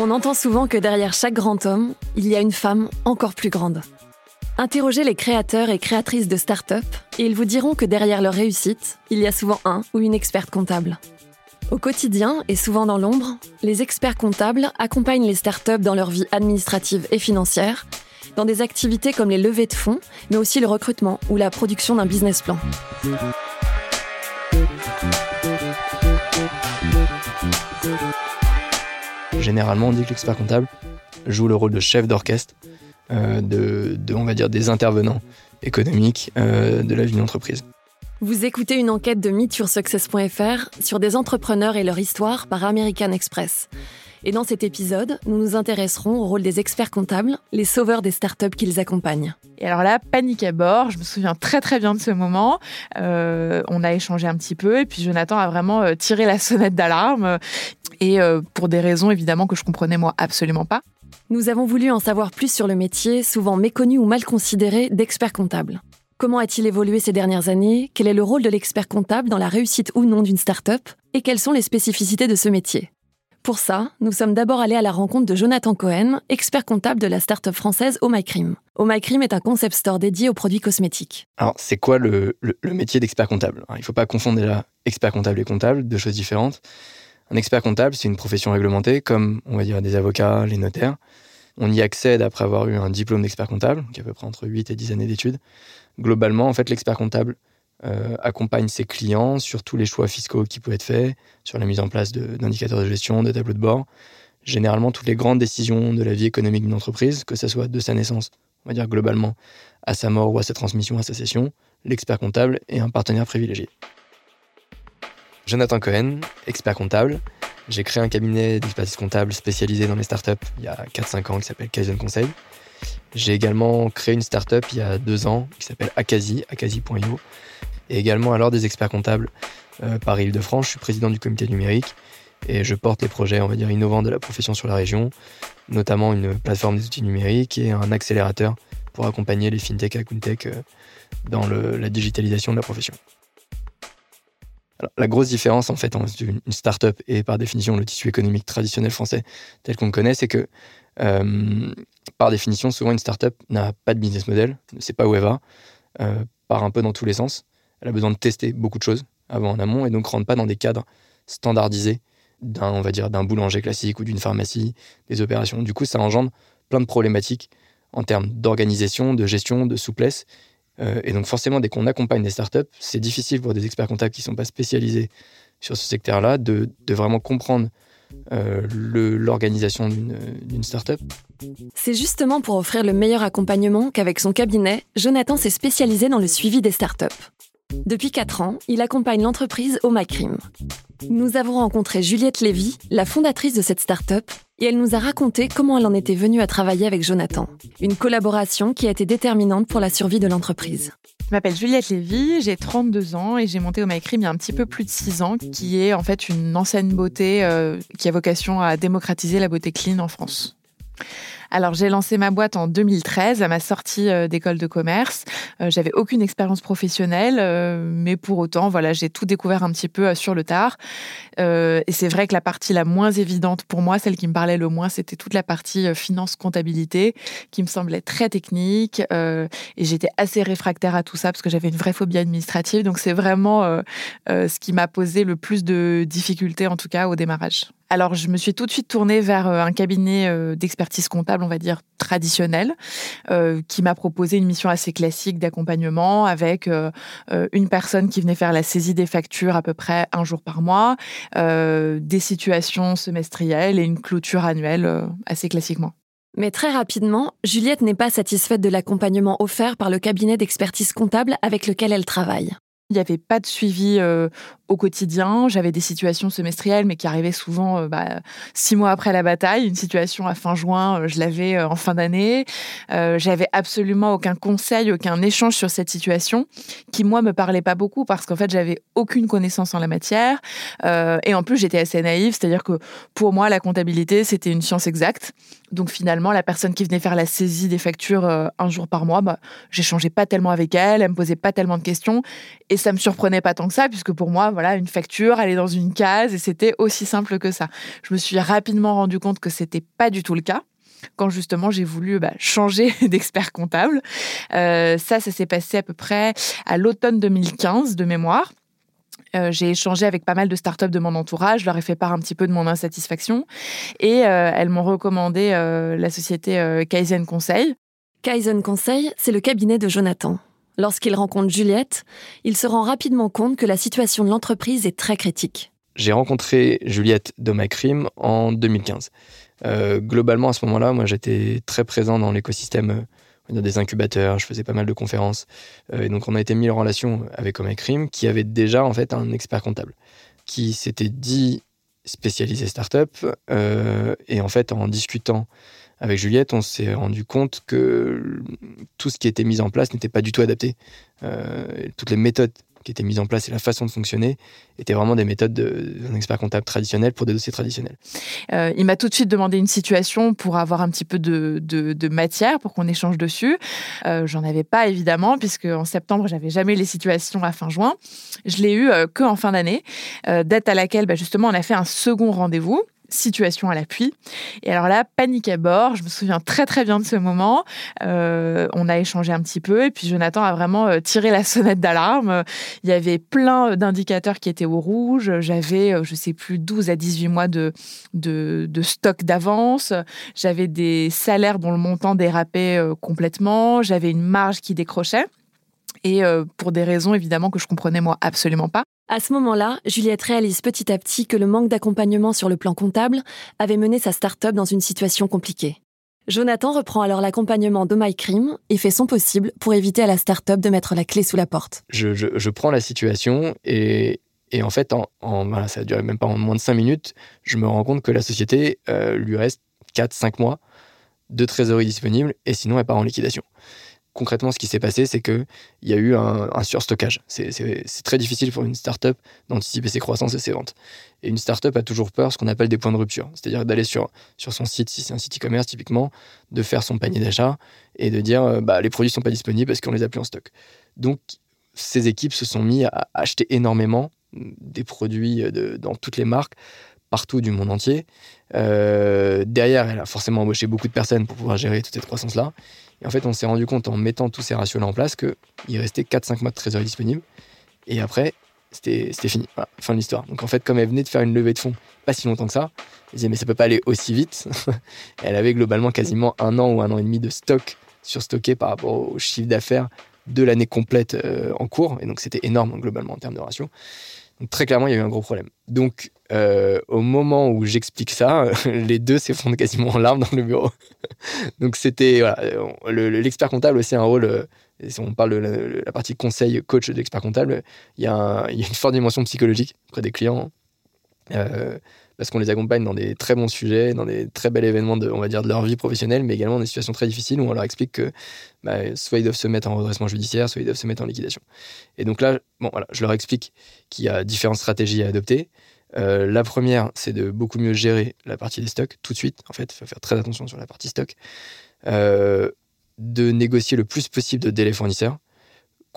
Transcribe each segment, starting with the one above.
On entend souvent que derrière chaque grand homme, il y a une femme encore plus grande. Interrogez les créateurs et créatrices de start-up et ils vous diront que derrière leur réussite, il y a souvent un ou une experte comptable. Au quotidien et souvent dans l'ombre, les experts comptables accompagnent les start-up dans leur vie administrative et financière, dans des activités comme les levées de fonds, mais aussi le recrutement ou la production d'un business plan. Généralement, on dit que l'expert comptable joue le rôle de chef d'orchestre, euh, de, on va dire, des intervenants économiques euh, de la vie d'entreprise. Vous écoutez une enquête de MeetYourSuccess.fr sur des entrepreneurs et leur histoire par American Express. Et dans cet épisode, nous nous intéresserons au rôle des experts comptables, les sauveurs des startups qu'ils accompagnent. Et alors là, panique à bord. Je me souviens très très bien de ce moment. Euh, on a échangé un petit peu et puis Jonathan a vraiment tiré la sonnette d'alarme. Et euh, pour des raisons évidemment que je comprenais moi absolument pas. Nous avons voulu en savoir plus sur le métier, souvent méconnu ou mal considéré, d'expert comptable. Comment a-t-il évolué ces dernières années? Quel est le rôle de l'expert comptable dans la réussite ou non d'une start-up? Et quelles sont les spécificités de ce métier? Pour ça, nous sommes d'abord allés à la rencontre de Jonathan Cohen, expert comptable de la start-up française Oh My Cream. Oh My Cream est un concept store dédié aux produits cosmétiques. Alors, c'est quoi le, métier d'expert comptable? Il ne faut pas confondre déjà expert comptable et comptable, deux choses différentes. Un expert comptable, c'est une profession réglementée, comme on va dire des avocats, les notaires. On y accède après avoir eu un diplôme d'expert comptable, qui est à peu près entre 8 et 10 années d'études. Globalement, en fait, l'expert comptable euh, accompagne ses clients sur tous les choix fiscaux qui peuvent être faits, sur la mise en place d'indicateurs de, gestion, de tableaux de bord. Généralement, toutes les grandes décisions de la vie économique d'une entreprise, que ce soit de sa naissance, on va dire globalement, à sa mort ou à sa transmission, à sa cession, l'expert comptable est un partenaire privilégié. Jonathan Cohen, expert comptable. J'ai créé un cabinet d'expertise comptable spécialisé dans les startups il y a 4-5 ans qui s'appelle Kaizen Conseil. J'ai également créé une startup il y a deux ans qui s'appelle Akazi, akazi.io, et également alors des experts comptables euh, par Île-de-France. Je suis président du comité numérique et je porte les projets, innovants de la profession sur la région, notamment une plateforme des outils numériques et un accélérateur pour accompagner les fintech et tech euh, dans la digitalisation de la profession. La grosse différence en fait entre une start-up et par définition le tissu économique traditionnel français tel qu'on le connaît, c'est que euh, par définition, souvent une start-up n'a pas de business model, ne sait pas où elle va, part un peu dans tous les sens. Elle a besoin de tester beaucoup de choses avant en amont et donc rentre pas dans des cadres standardisés d'un, on va dire, d'un boulanger classique ou d'une pharmacie, des opérations. Du coup, ça engendre plein de problématiques en termes d'organisation, de gestion, de souplesse. Euh, et donc, forcément, dès qu'on accompagne des startups, c'est difficile pour des experts comptables qui ne sont pas spécialisés sur ce secteur-là de, vraiment comprendre euh, l'organisation d'une startup. C'est justement pour offrir le meilleur accompagnement qu'avec son cabinet, Jonathan s'est spécialisé dans le suivi des startups. Depuis 4 ans, il accompagne l'entreprise Omacrim. Nous avons rencontré Juliette Lévy, la fondatrice de cette start-up, et elle nous a raconté comment elle en était venue à travailler avec Jonathan. Une collaboration qui a été déterminante pour la survie de l'entreprise. Je m'appelle Juliette Lévy, j'ai 32 ans et j'ai monté Omacrim il y a un petit peu plus de 6 ans, qui est en fait une ancienne beauté euh, qui a vocation à démocratiser la beauté clean en France. Alors j'ai lancé ma boîte en 2013 à ma sortie euh, d'école de commerce. Euh, j'avais aucune expérience professionnelle, euh, mais pour autant, voilà, j'ai tout découvert un petit peu sur le tard. et c'est vrai que la partie la moins évidente pour moi, celle qui me parlait le moins, c'était toute la partie finance comptabilité, qui me semblait très technique. et j'étais assez réfractaire à tout ça parce que j'avais une vraie phobie administrative. Donc c'est vraiment ce qui m'a posé le plus de difficultés, en tout cas au démarrage. Alors, je me suis tout de suite tournée vers euh, un cabinet euh, d'expertise comptable, on va dire traditionnel, euh, qui m'a proposé une mission assez classique d'accompagnement avec une personne qui venait faire la saisie des factures à peu près un jour par mois, des situations semestrielles et une clôture annuelle assez classiquement. Mais très rapidement, Juliette n'est pas satisfaite de l'accompagnement offert par le cabinet d'expertise comptable avec lequel elle travaille. Il n'y avait pas de suivi au quotidien. J'avais des situations semestrielles, mais qui arrivaient souvent euh, bah, six mois après la bataille. Une situation à fin juin, euh, je l'avais euh, en fin d'année. J'avais absolument aucun conseil, aucun échange sur cette situation, qui moi me parlait pas beaucoup parce qu'en fait j'avais aucune connaissance en la matière. et en plus j'étais assez naïve, c'est-à-dire que pour moi la comptabilité c'était une science exacte. Donc finalement, la personne qui venait faire la saisie des factures euh, un jour par mois, bah, j'échangeais pas tellement avec elle, elle me posait pas tellement de questions et ça me surprenait pas tant que ça puisque pour moi, voilà, une facture, elle est dans une case et c'était aussi simple que ça. Je me suis rapidement rendu compte que c'était pas du tout le cas quand justement j'ai voulu bah, changer d'expert comptable. Euh, ça, ça s'est passé à peu près à l'automne 2015 de mémoire. Euh, j'ai échangé avec pas mal de startups de mon entourage, je leur ai fait part un petit peu de mon insatisfaction et euh, elles m'ont recommandé euh, la société Kaizen Conseil. Kaizen Conseil, c'est le cabinet de Jonathan. Lorsqu'il rencontre Juliette, il se rend rapidement compte que la situation de l'entreprise est très critique. J'ai rencontré Juliette de MyCrim en 2015. globalement, à ce moment-là, moi, j'étais très présent dans l'écosystème des incubateurs, je faisais pas mal de conférences. Euh, et donc, on a été mis en relation avec Omicrim, qui avait déjà en fait un expert comptable, qui s'était dit spécialisé startup. Euh, et en fait, en discutant avec Juliette, on s'est rendu compte que tout ce qui était mis en place n'était pas du tout adapté. Euh, toutes les méthodes qui étaient mises en place et la façon de fonctionner étaient vraiment des méthodes d'un expert comptable traditionnel pour des dossiers traditionnels. Euh, il m'a tout de suite demandé une situation pour avoir un petit peu de, matière pour qu'on échange dessus. Euh, J'en avais pas évidemment puisque en septembre j'avais jamais les situations à fin juin. Je l'ai eu euh, que en fin d'année, euh, date à laquelle bah, justement on a fait un second rendez-vous situation à l'appui. Et alors là, panique à bord. Je me souviens très très bien de ce moment. Euh, on a échangé un petit peu et puis Jonathan a vraiment euh, tiré la sonnette d'alarme. Il y avait plein d'indicateurs qui étaient au rouge. J'avais, euh, je sais plus, 12 à 18 mois de, de, de stock d'avance. J'avais des salaires dont le montant dérapait complètement. J'avais une marge qui décrochait. Et pour des raisons évidemment que je comprenais moi absolument pas. À ce moment-là, Juliette réalise petit à petit que le manque d'accompagnement sur le plan comptable avait mené sa start-up dans une situation compliquée. Jonathan reprend alors l'accompagnement de MyCrim et fait son possible pour éviter à la start-up de mettre la clé sous la porte. Je, prends la situation et, en fait, ça a duré même pas en moins de 5 minutes, je me rends compte que la société euh, lui reste 4-5 mois de trésorerie disponible et sinon elle part en liquidation concrètement, ce qui s'est passé, c'est qu'il y a eu un, surstockage. C'est très difficile pour une startup d'anticiper ses croissances et ses ventes. Et une startup a toujours peur, ce qu'on appelle des points de rupture. C'est-à-dire d'aller sur, son site, si c'est un site e-commerce typiquement, de faire son panier d'achat et de dire euh, bah, les produits ne sont pas disponibles parce qu'on les a plus en stock. Donc, ces équipes se sont mis à acheter énormément des produits de, dans toutes les marques partout du monde entier. Euh, derrière, elle a forcément embauché beaucoup de personnes pour pouvoir gérer toute cette croissance-là. Et en fait, on s'est rendu compte en mettant tous ces ratios-là en place qu'il restait 4-5 mois de trésorerie disponible. Et après, c'était fini. fin de l'histoire. Donc en fait, comme elle venait de faire une levée de fonds pas si longtemps que ça, elle disait mais ça peut pas aller aussi vite. elle avait globalement quasiment un an ou un an et demi de stock surstocké par rapport au chiffre d'affaires de l'année complète euh, en cours. Et donc c'était énorme globalement en termes de ratio. Donc très clairement, il y a eu un gros problème. Donc euh, au moment où j'explique ça, les deux s'effondrent quasiment en larmes dans le bureau. Donc c'était voilà, l'expert comptable aussi a un rôle. Euh, si on parle de la, partie conseil coach de l'expert comptable, il y, a une forte dimension psychologique auprès des clients. Euh, parce qu'on les accompagne dans des très bons sujets, dans des très bels événements de, on va dire, de leur vie professionnelle, mais également dans des situations très difficiles où on leur explique que bah, soit ils doivent se mettre en redressement judiciaire, soit ils doivent se mettre en liquidation. Et donc là, bon, voilà, je leur explique qu'il y a différentes stratégies à adopter. Euh, la première, c'est de beaucoup mieux gérer la partie des stocks tout de suite. En fait, il faut faire très attention sur la partie stock. Euh, de négocier le plus possible de délais fournisseurs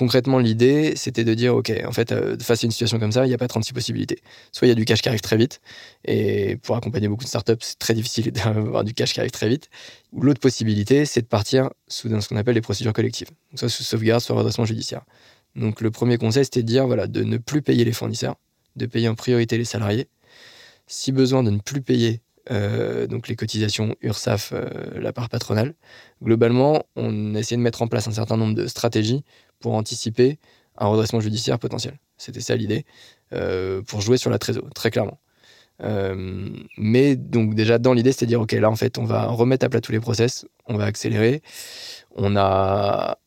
concrètement, l'idée, c'était de dire, OK, en fait, euh, face à une situation comme ça, il n'y a pas 36 possibilités. Soit il y a du cash qui arrive très vite, et pour accompagner beaucoup de startups, c'est très difficile d'avoir du cash qui arrive très vite. L'autre possibilité, c'est de partir sous ce qu'on appelle les procédures collectives. Donc, soit sous sauvegarde, soit redressement judiciaire. Donc, le premier conseil, c'était de dire, voilà, de ne plus payer les fournisseurs, de payer en priorité les salariés. Si besoin, de ne plus payer euh, donc les cotisations URSAF, euh, la part patronale. Globalement, on a essayé de mettre en place un certain nombre de stratégies pour anticiper un redressement judiciaire potentiel. C'était ça l'idée, euh, pour jouer sur la trésor, très clairement. Mais donc déjà dans l'idée, c'était dire, OK, là en fait, on va remettre à plat tous les process, on va accélérer. On a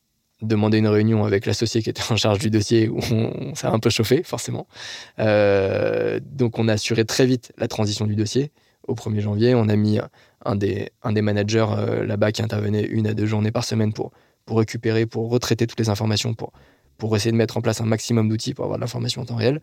demandé une réunion avec l'associé qui était en charge du dossier où on, s'est un peu chauffé, forcément. Euh, donc on a assuré très vite la transition du dossier. Au 1er janvier, on a mis un des, un des managers là-bas qui intervenait une à deux journées par semaine pour pour récupérer, pour retraiter toutes les informations, pour, pour essayer de mettre en place un maximum d'outils pour avoir de l'information en temps réel.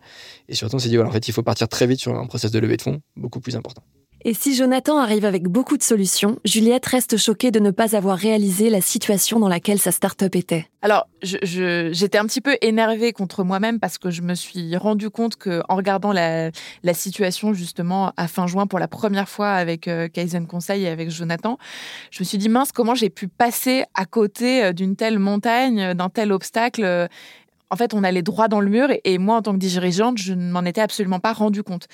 Et surtout, on s'est dit, voilà, en fait, il faut partir très vite sur un process de levée de fonds beaucoup plus important. Et si Jonathan arrive avec beaucoup de solutions, Juliette reste choquée de ne pas avoir réalisé la situation dans laquelle sa start-up était. Alors, j'étais un petit peu énervée contre moi-même parce que je me suis rendu compte que en regardant la, situation justement à fin juin pour la première fois avec euh, Conseil et avec Jonathan, je me suis dit mince comment j'ai pu passer à côté euh, d'une telle montagne, d'un tel obstacle euh, en fait, on allait droit dans le mur et, moi, en tant que dirigeante, je ne m'en étais absolument pas rendu compte.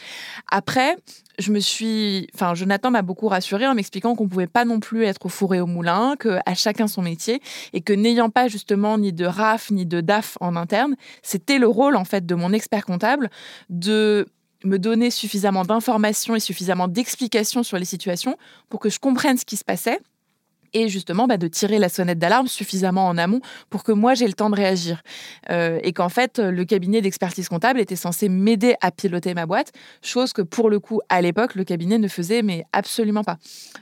Après, je me suis, enfin, Jonathan m'a beaucoup rassurée en m'expliquant qu'on pouvait pas non plus être au four et au moulin, que à chacun son métier et que n'ayant pas justement ni de RAF ni de DAF en interne, c'était le rôle en fait de mon expert comptable de me donner suffisamment d'informations et suffisamment d'explications sur les situations pour que je comprenne ce qui se passait et justement bah, de tirer la sonnette d'alarme suffisamment en amont pour que moi j'ai le temps de réagir. Euh, et qu'en fait, le cabinet d'expertise comptable était censé m'aider à piloter ma boîte, chose que pour le coup, à l'époque, le cabinet ne faisait mais absolument pas.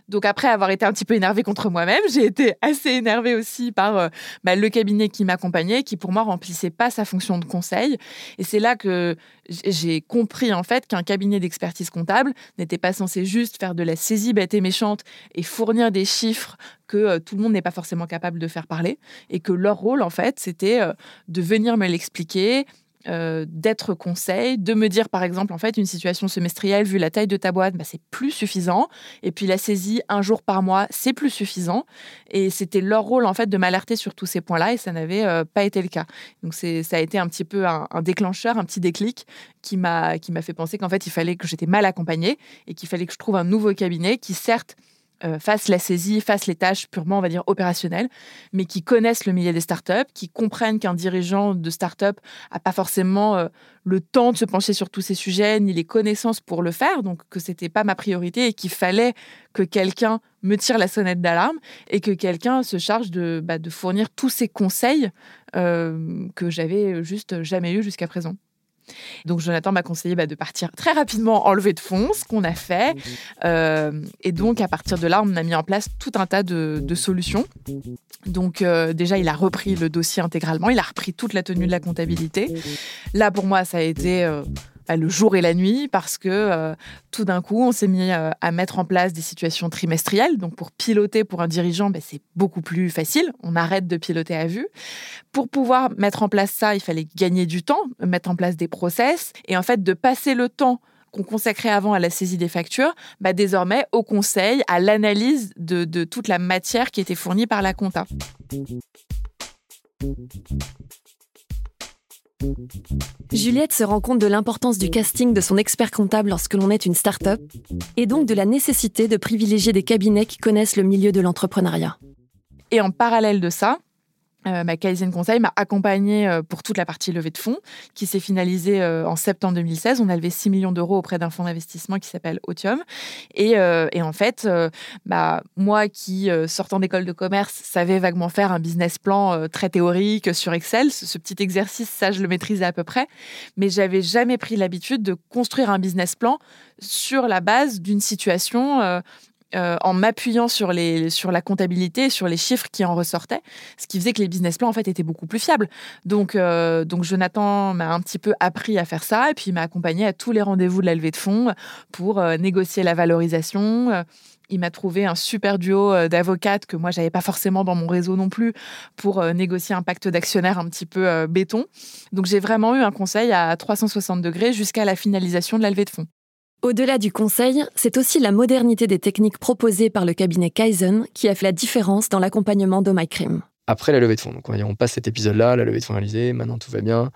Donc après avoir été un petit peu énervée contre moi-même, j'ai été assez énervée aussi par euh, bah, le cabinet qui m'accompagnait, qui pour moi remplissait pas sa fonction de conseil. Et c'est là que j'ai compris en fait qu'un cabinet d'expertise comptable n'était pas censé juste faire de la saisie bête et méchante et fournir des chiffres que euh, tout le monde n'est pas forcément capable de faire parler et que leur rôle en fait c'était euh, de venir me l'expliquer, euh, d'être conseil, de me dire par exemple en fait une situation semestrielle vu la taille de ta boîte, bah, c'est plus suffisant. Et puis la saisie un jour par mois, c'est plus suffisant. Et c'était leur rôle en fait de m'alerter sur tous ces points-là et ça n'avait euh, pas été le cas. Donc c'est ça a été un petit peu un, déclencheur, un petit déclic qui m'a qui m'a fait penser qu'en fait il fallait que j'étais mal accompagnée et qu'il fallait que je trouve un nouveau cabinet qui certes euh, fassent la saisie, fassent les tâches purement, on va dire, opérationnelles, mais qui connaissent le milieu des startups, qui comprennent qu'un dirigeant de startup n'a pas forcément euh, le temps de se pencher sur tous ces sujets, ni les connaissances pour le faire, donc que c'était pas ma priorité et qu'il fallait que quelqu'un me tire la sonnette d'alarme et que quelqu'un se charge de, bah, fournir tous ces conseils euh, que j'avais juste jamais eu jusqu'à présent. Donc Jonathan m'a conseillé bah, de partir très rapidement en levée de fonds, ce qu'on a fait. Euh, et donc à partir de là, on a mis en place tout un tas de, solutions. Donc euh, déjà, il a repris le dossier intégralement, il a repris toute la tenue de la comptabilité. Là, pour moi, ça a été... Euh, le jour et la nuit parce que euh, tout d'un coup, on s'est mis euh, à mettre en place des situations trimestrielles. Donc, pour piloter pour un dirigeant, ben, c'est beaucoup plus facile. On arrête de piloter à vue. Pour pouvoir mettre en place ça, il fallait gagner du temps, mettre en place des process et en fait de passer le temps qu'on consacrait avant à la saisie des factures, bah désormais au conseil, à l'analyse de, de toute la matière qui était fournie par la compta. Juliette se rend compte de l'importance du casting de son expert comptable lorsque l'on est une start-up et donc de la nécessité de privilégier des cabinets qui connaissent le milieu de l'entrepreneuriat. Et en parallèle de ça, euh, ma Kaizen Conseil m'a accompagné euh, pour toute la partie levée de fonds qui s'est finalisée euh, en septembre 2016. On a levé 6 millions d'euros auprès d'un fonds d'investissement qui s'appelle Otium. Et, en fait, bah, moi qui, sortant d'école de commerce, savais vaguement faire un business plan très théorique sur Excel, ce, petit exercice, ça, je le maîtrisais à peu près. Mais j'avais jamais pris l'habitude de construire un business plan sur la base d'une situation euh, en m'appuyant sur, la comptabilité, sur les chiffres qui en ressortaient, ce qui faisait que les business plans en fait étaient beaucoup plus fiables. Donc, euh, donc Jonathan m'a un petit peu appris à faire ça et puis il m'a accompagné à tous les rendez-vous de la levée de fonds pour euh, négocier la valorisation. Il m'a trouvé un super duo d'avocates que moi j'avais pas forcément dans mon réseau non plus pour négocier un pacte d'actionnaires un petit peu béton. Donc j'ai vraiment eu un conseil à 360 degrés jusqu'à la finalisation de la levée de fonds. Au-delà du conseil, c'est aussi la modernité des techniques proposées par le cabinet Kaizen qui a fait la différence dans l'accompagnement d'OMyCrim. Après la levée de fonds, donc on, passe cet épisode-là, la levée de fonds réalisée, maintenant tout va bien.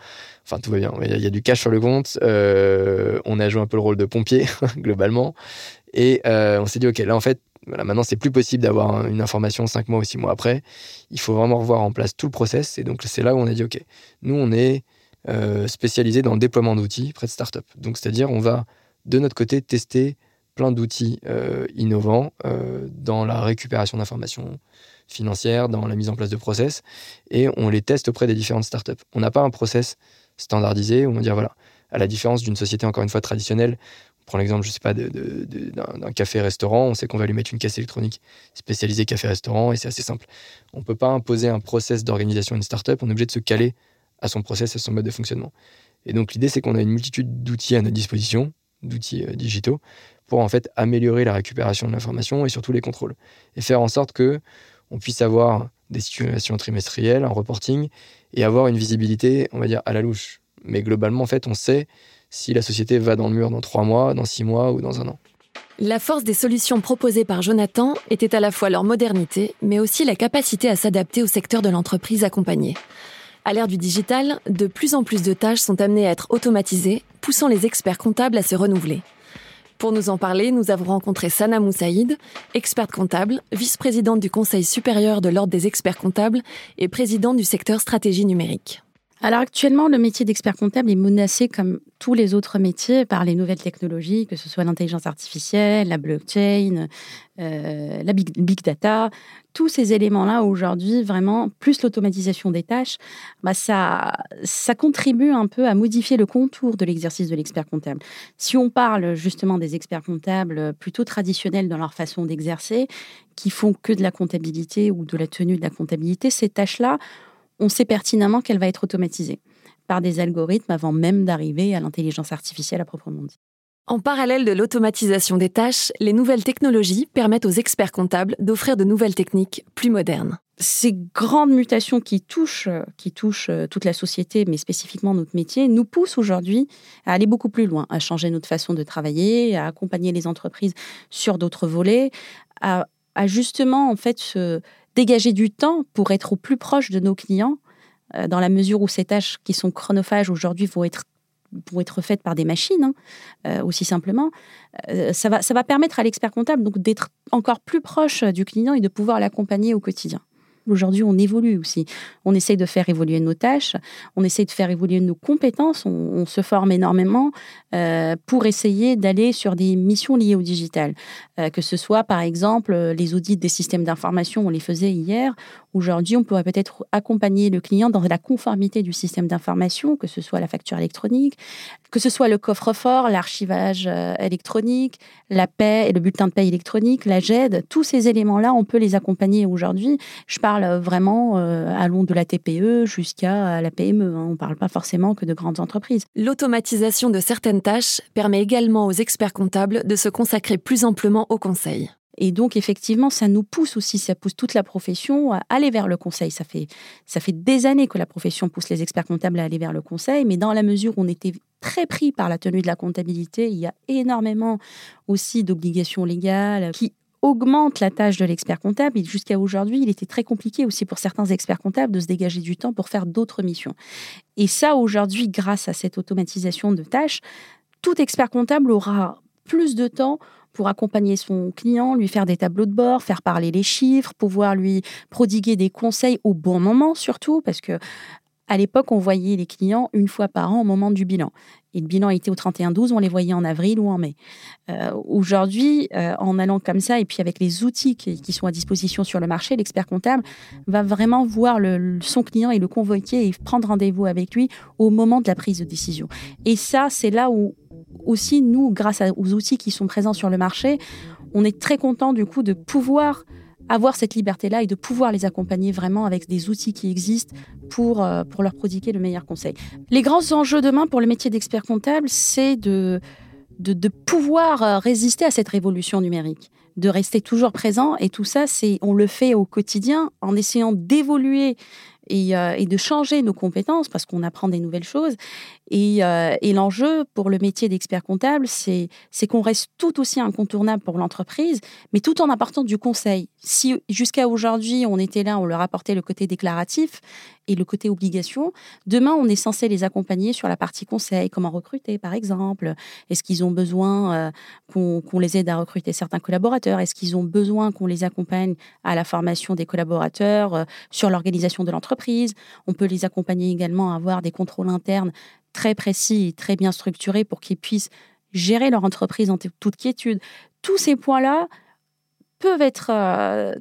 Enfin, tout va bien, il y, a du cash sur le compte. Euh, on a joué un peu le rôle de pompier, globalement. Et euh, on s'est dit, OK, là, en fait, maintenant, c'est plus possible d'avoir une information cinq mois ou six mois après. Il faut vraiment revoir en place tout le process. Et donc, c'est là où on a dit, OK, nous, on est euh, spécialisé dans le déploiement d'outils près de start-up. Donc, c'est-à-dire, on va de notre côté, tester plein d'outils euh, innovants euh, dans la récupération d'informations financières, dans la mise en place de process, et on les teste auprès des différentes startups. On n'a pas un process standardisé où on va dire, voilà, à la différence d'une société, encore une fois, traditionnelle, on prend l'exemple, je sais pas, d'un café-restaurant, on sait qu'on va lui mettre une caisse électronique spécialisée café-restaurant, et c'est assez simple. On ne peut pas imposer un process d'organisation à une startup, on est obligé de se caler à son process, à son mode de fonctionnement. Et donc l'idée, c'est qu'on a une multitude d'outils à notre disposition, d'outils euh, digitaux pour en fait améliorer la récupération de l'information et surtout les contrôles. Et faire en sorte que on puisse avoir des situations trimestrielles, un reporting, et avoir une visibilité, on va dire, à la louche. Mais globalement, en fait, on sait si la société va dans le mur dans trois mois, dans six mois ou dans un an. La force des solutions proposées par Jonathan était à la fois leur modernité, mais aussi la capacité à s'adapter au secteur de l'entreprise accompagnée. À l'ère du digital, de plus en plus de tâches sont amenées à être automatisées, poussant les experts comptables à se renouveler. Pour nous en parler, nous avons rencontré Sana Moussaïd, experte comptable, vice-présidente du Conseil supérieur de l'Ordre des experts comptables et présidente du secteur stratégie numérique. Alors actuellement, le métier d'expert comptable est menacé comme tous les autres métiers par les nouvelles technologies, que ce soit l'intelligence artificielle, la blockchain, euh, la big, data. Tous ces éléments-là, aujourd'hui, vraiment, plus l'automatisation des tâches, bah ça, ça contribue un peu à modifier le contour de l'exercice de l'expert comptable. Si on parle justement des experts comptables plutôt traditionnels dans leur façon d'exercer, qui font que de la comptabilité ou de la tenue de la comptabilité, ces tâches-là, on sait pertinemment qu'elle va être automatisée par des algorithmes avant même d'arriver à l'intelligence artificielle à proprement dit. En parallèle de l'automatisation des tâches, les nouvelles technologies permettent aux experts comptables d'offrir de nouvelles techniques plus modernes. Ces grandes mutations qui touchent, qui touchent euh, toute la société, mais spécifiquement notre métier, nous poussent aujourd'hui à aller beaucoup plus loin, à changer notre façon de travailler, à accompagner les entreprises sur d'autres volets, à, à justement en fait se, dégager du temps pour être au plus proche de nos clients, euh, dans la mesure où ces tâches qui sont chronophages aujourd'hui vont être être faites par des machines, hein, euh, aussi simplement, euh, ça, va, ça va permettre à l'expert comptable d'être encore plus proche du client et de pouvoir l'accompagner au quotidien. Aujourd'hui, on évolue aussi. On essaye de faire évoluer nos tâches, on essaye de faire évoluer nos compétences, on, se forme énormément euh, pour essayer d'aller sur des missions liées au digital. Euh, que ce soit, par exemple, les audits des systèmes d'information, on les faisait hier. Aujourd'hui, on pourrait peut-être accompagner le client dans la conformité du système d'information, que ce soit la facture électronique, que ce soit le coffre-fort, l'archivage euh, électronique, la paie et le bulletin de paie électronique, la GED. Tous ces éléments-là, on peut les accompagner aujourd'hui. Je parle vraiment euh, allons de la TPE jusqu'à la PME. Hein. On ne parle pas forcément que de grandes entreprises. L'automatisation de certaines tâches permet également aux experts comptables de se consacrer plus amplement au conseil. Et donc, effectivement, ça nous pousse aussi, ça pousse toute la profession à aller vers le conseil. Ça fait, ça fait des années que la profession pousse les experts comptables à aller vers le conseil, mais dans la mesure où on était très pris par la tenue de la comptabilité, il y a énormément aussi d'obligations légales qui augmentent la tâche de l'expert comptable. Jusqu'à aujourd'hui, il était très compliqué aussi pour certains experts comptables de se dégager du temps pour faire d'autres missions. Et ça, aujourd'hui, grâce à cette automatisation de tâches, tout expert comptable aura plus de temps pour accompagner son client, lui faire des tableaux de bord, faire parler les chiffres, pouvoir lui prodiguer des conseils au bon moment surtout, parce que à l'époque, on voyait les clients une fois par an au moment du bilan. Et le bilan était au 31-12, on les voyait en avril ou en mai. Euh, aujourd'hui, euh, en allant comme ça, et puis avec les outils qui, sont à disposition sur le marché, l'expert comptable va vraiment voir son client et le convoquer et prendre rendez-vous avec lui au moment de la prise de décision. Et ça, c'est là où aussi, nous, grâce aux outils qui sont présents sur le marché, on est très content du coup de pouvoir avoir cette liberté-là et de pouvoir les accompagner vraiment avec des outils qui existent pour, euh, pour leur prodiguer le meilleur conseil. Les grands enjeux demain pour le métier d'expert comptable, c'est de, de, pouvoir euh, résister à cette révolution numérique, de rester toujours présent. Et tout ça, c'est on le fait au quotidien en essayant d'évoluer et, euh, et, de changer nos compétences parce qu'on apprend des nouvelles choses. Et, euh, et l'enjeu pour le métier d'expert comptable, c'est qu'on reste tout aussi incontournable pour l'entreprise, mais tout en apportant du conseil. Si jusqu'à aujourd'hui, on était là, on leur apportait le côté déclaratif et le côté obligation, demain, on est censé les accompagner sur la partie conseil, comment recruter par exemple. Est-ce qu'ils ont besoin euh, qu'on les aide à recruter certains collaborateurs? Est-ce qu'ils ont besoin qu'on les accompagne à la formation des collaborateurs sur l'organisation de l'entreprise? On peut les accompagner également à avoir des contrôles internes très précis et très bien structurés pour qu'ils puissent gérer leur entreprise en toute quiétude. Tous ces points-là peuvent être, euh,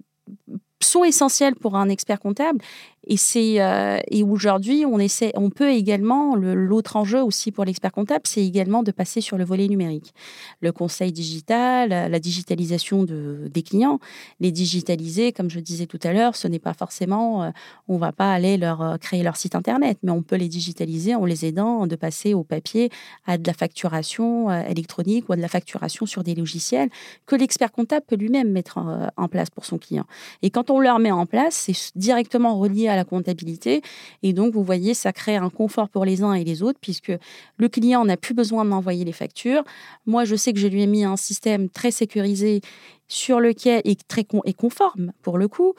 sont essentiels pour un expert comptable. Et, c'est, euh, et aujourd'hui, on, essaie, on peut également, l'autre enjeu aussi pour l'expert comptable, c'est également de passer sur le volet numérique. Le conseil digital, la digitalisation de, des clients, les digitaliser, comme je disais tout à l'heure, ce n'est pas forcément, euh, on va pas aller leur euh, créer leur site internet, mais on peut les digitaliser en les aidant de passer au papier à de la facturation électronique ou à de la facturation sur des logiciels que l'expert comptable peut lui-même mettre en, en place pour son client. Et quand on leur met en place, c'est directement relié à la comptabilité. Et donc, vous voyez, ça crée un confort pour les uns et les autres, puisque le client n'a plus besoin de m'envoyer les factures. Moi, je sais que je lui ai mis un système très sécurisé sur lequel est très est conforme pour le coup.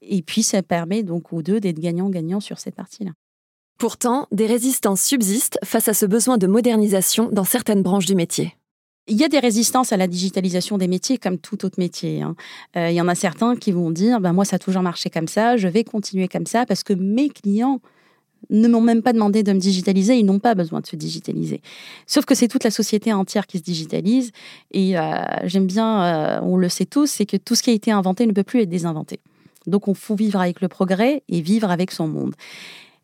Et puis, ça permet donc aux deux d'être gagnant-gagnant sur cette partie-là. Pourtant, des résistances subsistent face à ce besoin de modernisation dans certaines branches du métier. Il y a des résistances à la digitalisation des métiers comme tout autre métier. Hein. Euh, il y en a certains qui vont dire ben, Moi, ça a toujours marché comme ça, je vais continuer comme ça parce que mes clients ne m'ont même pas demandé de me digitaliser, ils n'ont pas besoin de se digitaliser. Sauf que c'est toute la société entière qui se digitalise. Et euh, j'aime bien, euh, on le sait tous, c'est que tout ce qui a été inventé ne peut plus être désinventé. Donc on faut vivre avec le progrès et vivre avec son monde.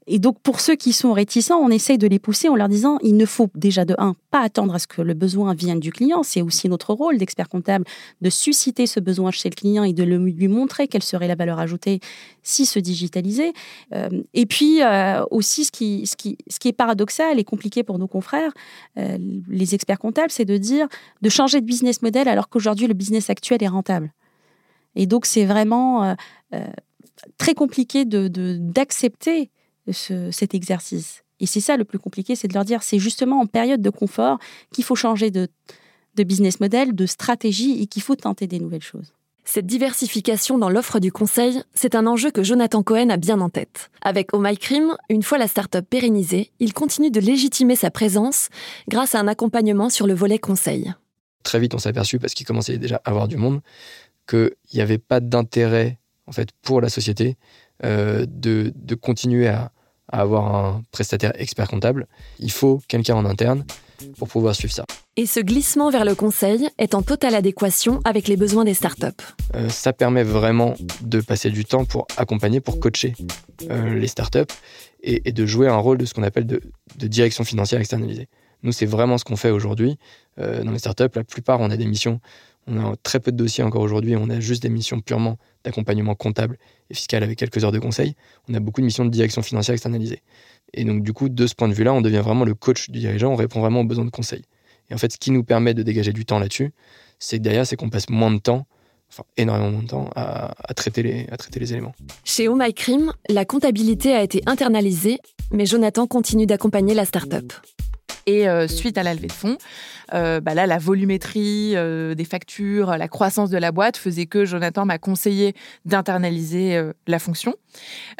Et donc, pour ceux qui sont réticents, on essaye de les pousser en leur disant il ne faut déjà de un, pas attendre à ce que le besoin vienne du client. C'est aussi notre rôle d'expert comptable de susciter ce besoin chez le client et de lui montrer quelle serait la valeur ajoutée si se digitaliser. Euh, et puis, euh, aussi, ce qui, est paradoxal et compliqué pour nos confrères, euh, les experts comptables, c'est de dire de changer de business model alors qu'aujourd'hui, le business actuel est rentable. Et donc, c'est vraiment très compliqué d'accepter de, cet exercice. Et c'est ça le plus compliqué, c'est de leur dire, c'est justement en période de confort qu'il faut changer de, business model, de stratégie et qu'il faut tenter des nouvelles choses. Cette diversification dans l'offre du conseil, c'est un enjeu que Jonathan Cohen a bien en tête. Avec Oh My une fois la start-up pérennisée, il continue de légitimer sa présence grâce à un accompagnement sur le volet conseil. Très vite, on s'est aperçu, parce qu'il commençait déjà à avoir du monde, qu'il n'y avait pas d'intérêt en fait, pour la société euh, de, de, continuer à, avoir un prestataire expert comptable, il faut quelqu'un en interne pour pouvoir suivre ça. Et ce glissement vers le conseil est en totale adéquation avec les besoins des startups. Euh, ça permet vraiment de passer du temps pour accompagner, pour coacher euh, les startups et, et, de jouer un rôle de ce qu'on appelle de, de, direction financière externalisée. Nous, c'est vraiment ce qu'on fait aujourd'hui. Euh, dans les startups, la plupart, on a des missions, on a très peu de dossiers encore aujourd'hui, on a juste des missions purement d'accompagnement comptable et fiscal avec quelques heures de conseil, on a beaucoup de missions de direction financière externalisée. Et donc, du coup, de ce point de vue-là, on devient vraiment le coach du dirigeant, on répond vraiment aux besoins de conseil. Et en fait, ce qui nous permet de dégager du temps là-dessus, c'est que derrière, c'est qu'on passe moins de temps, enfin énormément de temps, à, traiter, les, à traiter les éléments. Chez Oh My Crime, la comptabilité a été internalisée, mais Jonathan continue d'accompagner la start-up. Et euh, suite à la levée de fonds, euh, bah là, la volumétrie euh, des factures, la croissance de la boîte faisait que Jonathan m'a conseillé d'internaliser la fonction.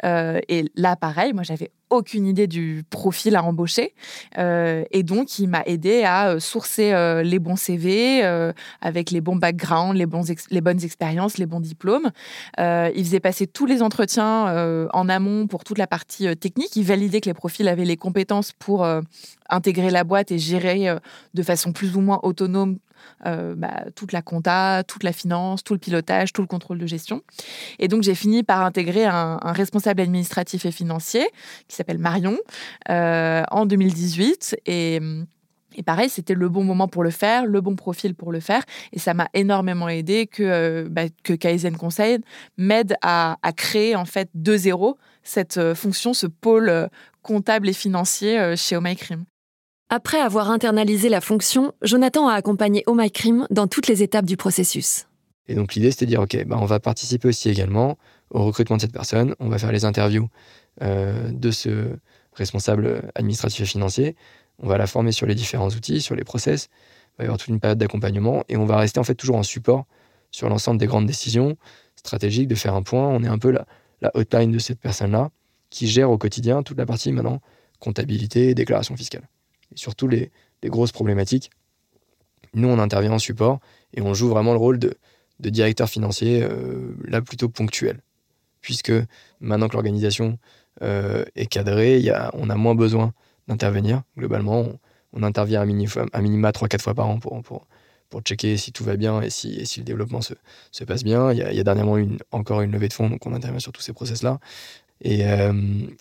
et là, pareil, moi, j'avais aucune idée du profil à embaucher. et donc, il m'a aidé à sourcer les bons CV avec les bons backgrounds, les, les bonnes expériences, les bons diplômes. il faisait passer tous les entretiens en amont pour toute la partie technique. Il validait que les profils avaient les compétences pour intégrer la boîte et gérer euh, de façon plus ou moins autonome euh, bah, toute la compta, toute la finance, tout le pilotage, tout le contrôle de gestion. Et donc j'ai fini par intégrer un, responsable administratif et financier qui s'appelle Marion euh, en 2018 et et pareil, c'était le bon moment pour le faire, le bon profil pour le faire. Et ça m'a énormément aidé que, bah, que Kaizen Conseil m'aide à, créer en fait de zéro cette fonction, ce pôle comptable et financier chez Oh après avoir internalisé la fonction, Jonathan a accompagné Oh My Crime dans toutes les étapes du processus. Et donc l'idée, c'était de dire, OK, bah, on va participer aussi également au recrutement de cette personne, on va faire les interviews euh, de ce responsable administratif et financier, on va la former sur les différents outils, sur les process, il va y avoir toute une période d'accompagnement, et on va rester en fait toujours en support sur l'ensemble des grandes décisions stratégiques, de faire un point. On est un peu la, la hotline de cette personne-là qui gère au quotidien toute la partie maintenant comptabilité déclaration fiscale surtout les, grosses problématiques. Nous, on intervient en support et on joue vraiment le rôle de, directeur financier euh, là plutôt ponctuel. Puisque maintenant que l'organisation euh, est cadrée, on a moins besoin d'intervenir. Globalement, on, intervient à, minima 3-4 fois par an pour, checker si tout va bien et si, le développement se, se, passe bien. Il y a, dernièrement une, encore une levée de fonds, donc on intervient sur tous ces process-là. Et, euh,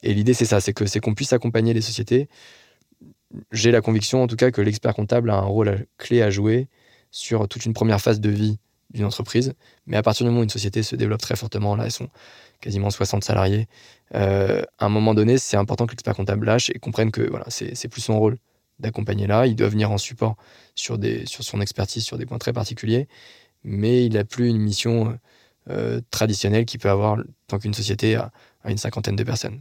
et l'idée, c'est ça, c'est c'est qu'on puisse accompagner les sociétés. J'ai la conviction, en tout cas, que l'expert comptable a un rôle clé à jouer sur toute une première phase de vie d'une entreprise. Mais à partir du moment où une société se développe très fortement, là, elles sont quasiment 60 salariés, euh, à un moment donné, c'est important que l'expert comptable lâche et comprenne que voilà, c'est plus son rôle d'accompagner là. Il doit venir en support sur, des, sur son expertise, sur des points très particuliers, mais il n'a plus une mission euh, traditionnelle qu'il peut avoir tant qu'une société a, une cinquantaine de personnes.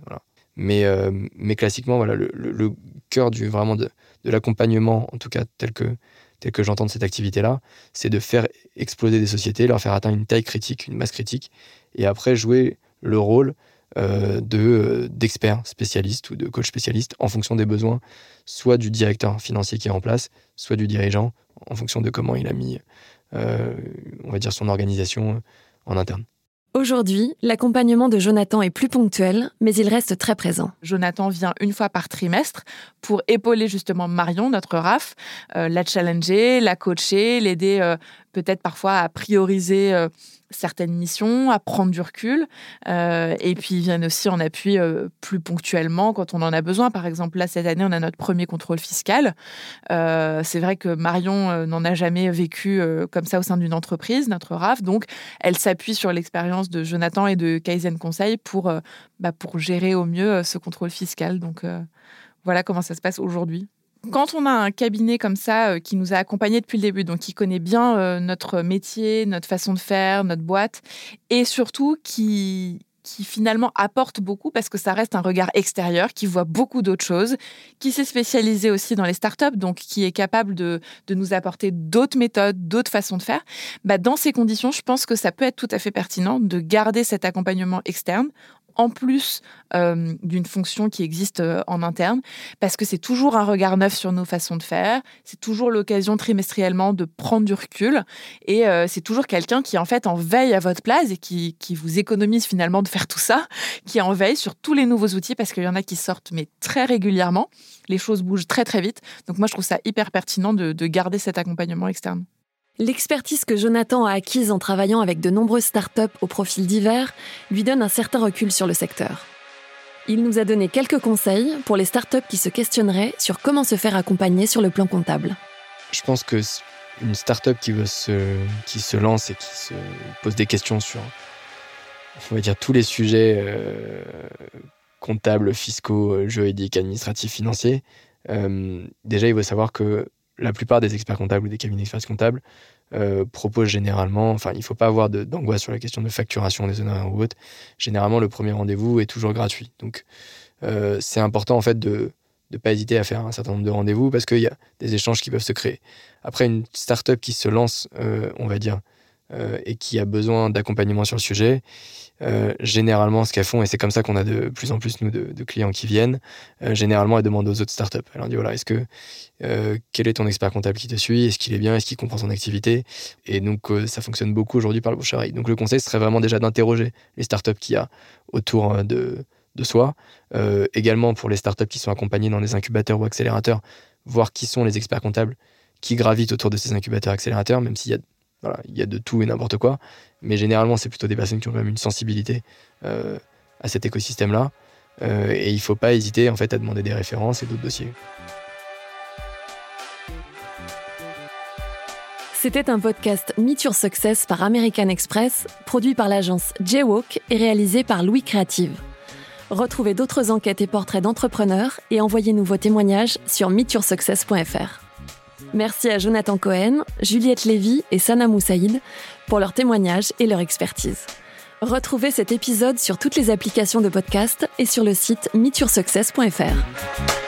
Mais, euh, mais classiquement, voilà, le, cœur du, vraiment de, de l'accompagnement, en tout cas tel que, tel que j'entends cette activité-là, c'est de faire exploser des sociétés, leur faire atteindre une taille critique, une masse critique, et après jouer le rôle euh, de euh, d'experts spécialistes ou de coach spécialistes en fonction des besoins, soit du directeur financier qui est en place, soit du dirigeant, en fonction de comment il a mis, euh, on va dire, son organisation en interne. Aujourd'hui, l'accompagnement de Jonathan est plus ponctuel, mais il reste très présent. Jonathan vient une fois par trimestre pour épauler justement Marion, notre RAF, euh, la challenger, la coacher, l'aider euh, peut-être parfois à prioriser euh, certaines missions, à prendre du recul. Euh, et puis, ils viennent aussi en appui euh, plus ponctuellement quand on en a besoin. Par exemple, là, cette année, on a notre premier contrôle fiscal. Euh, c'est vrai que Marion n'en a jamais vécu comme ça au sein d'une entreprise, notre RAF. Donc, elle s'appuie sur l'expérience de Jonathan et de Kaizen Conseil pour, bah, pour gérer au mieux ce contrôle fiscal. Donc, voilà comment ça se passe aujourd'hui quand on a un cabinet comme ça euh, qui nous a accompagnés depuis le début, donc qui connaît bien euh, notre métier, notre façon de faire, notre boîte, et surtout qui qui finalement apporte beaucoup parce que ça reste un regard extérieur, qui voit beaucoup d'autres choses, qui s'est spécialisé aussi dans les startups, donc qui est capable de, de nous apporter d'autres méthodes, d'autres façons de faire. Bah, dans ces conditions, je pense que ça peut être tout à fait pertinent de garder cet accompagnement externe en plus euh, d'une fonction qui existe euh, en interne, parce que c'est toujours un regard neuf sur nos façons de faire, c'est toujours l'occasion trimestriellement de prendre du recul, et euh, c'est toujours quelqu'un qui en fait en veille à votre place et qui, vous économise finalement de faire tout ça, qui en veille sur tous les nouveaux outils, parce qu'il y en a qui sortent mais très régulièrement, les choses bougent très très vite, donc moi je trouve ça hyper pertinent de garder cet accompagnement externe. L'expertise que Jonathan a acquise en travaillant avec de nombreuses startups au profil divers lui donne un certain recul sur le secteur. Il nous a donné quelques conseils pour les startups qui se questionneraient sur comment se faire accompagner sur le plan comptable. Je pense que une startup qui se, qui se lance et qui se pose des questions sur, tous les sujets euh, comptables, fiscaux, euh, juridiques, administratifs, financiers, euh, déjà il faut savoir que la plupart des experts comptables ou des cabinets d'experts comptables euh, proposent généralement, enfin, il ne faut pas avoir d'angoisse sur la question de facturation des honoraires ou autre. Généralement, le premier rendez-vous est toujours gratuit. Donc, euh, c'est important en fait de ne pas hésiter à faire un certain nombre de rendez-vous parce qu'il y a des échanges qui peuvent se créer. Après, une startup qui se lance, euh, on va dire, et qui a besoin d'accompagnement sur le sujet, euh, généralement, ce qu'elles font, et c'est comme ça qu'on a de plus en plus, nous, de, clients qui viennent, euh, généralement, elles demandent aux autres startups. Elles leur disent, voilà, est-ce que, euh, quel est ton expert comptable qui te suit? Est-ce qu'il est bien? Est-ce qu'il comprend son activité? Et donc, ça fonctionne beaucoup aujourd'hui par le bouche Donc, le conseil serait vraiment déjà d'interroger les startups qu'il y a autour de, de soi. également, pour les startups qui sont accompagnées dans des incubateurs ou accélérateurs, voir qui sont les experts comptables qui gravitent autour de ces incubateurs accélérateurs, même s'il y a il y a de tout et n'importe quoi, mais généralement, c'est plutôt des personnes qui ont quand même une sensibilité euh, à cet écosystème-là. Euh, et il ne faut pas hésiter en fait à demander des références et d'autres dossiers. C'était un podcast Meet Your Success par American Express, produit par l'agence Jaywalk et réalisé par Louis Creative. Retrouvez d'autres enquêtes et portraits d'entrepreneurs et envoyez-nous vos témoignages sur meetyoursuccess.fr. Merci à Jonathan Cohen, Juliette Lévy et Sana Moussaïd pour leurs témoignages et leur expertise. Retrouvez cet épisode sur toutes les applications de podcast et sur le site meetyoursuccess.fr.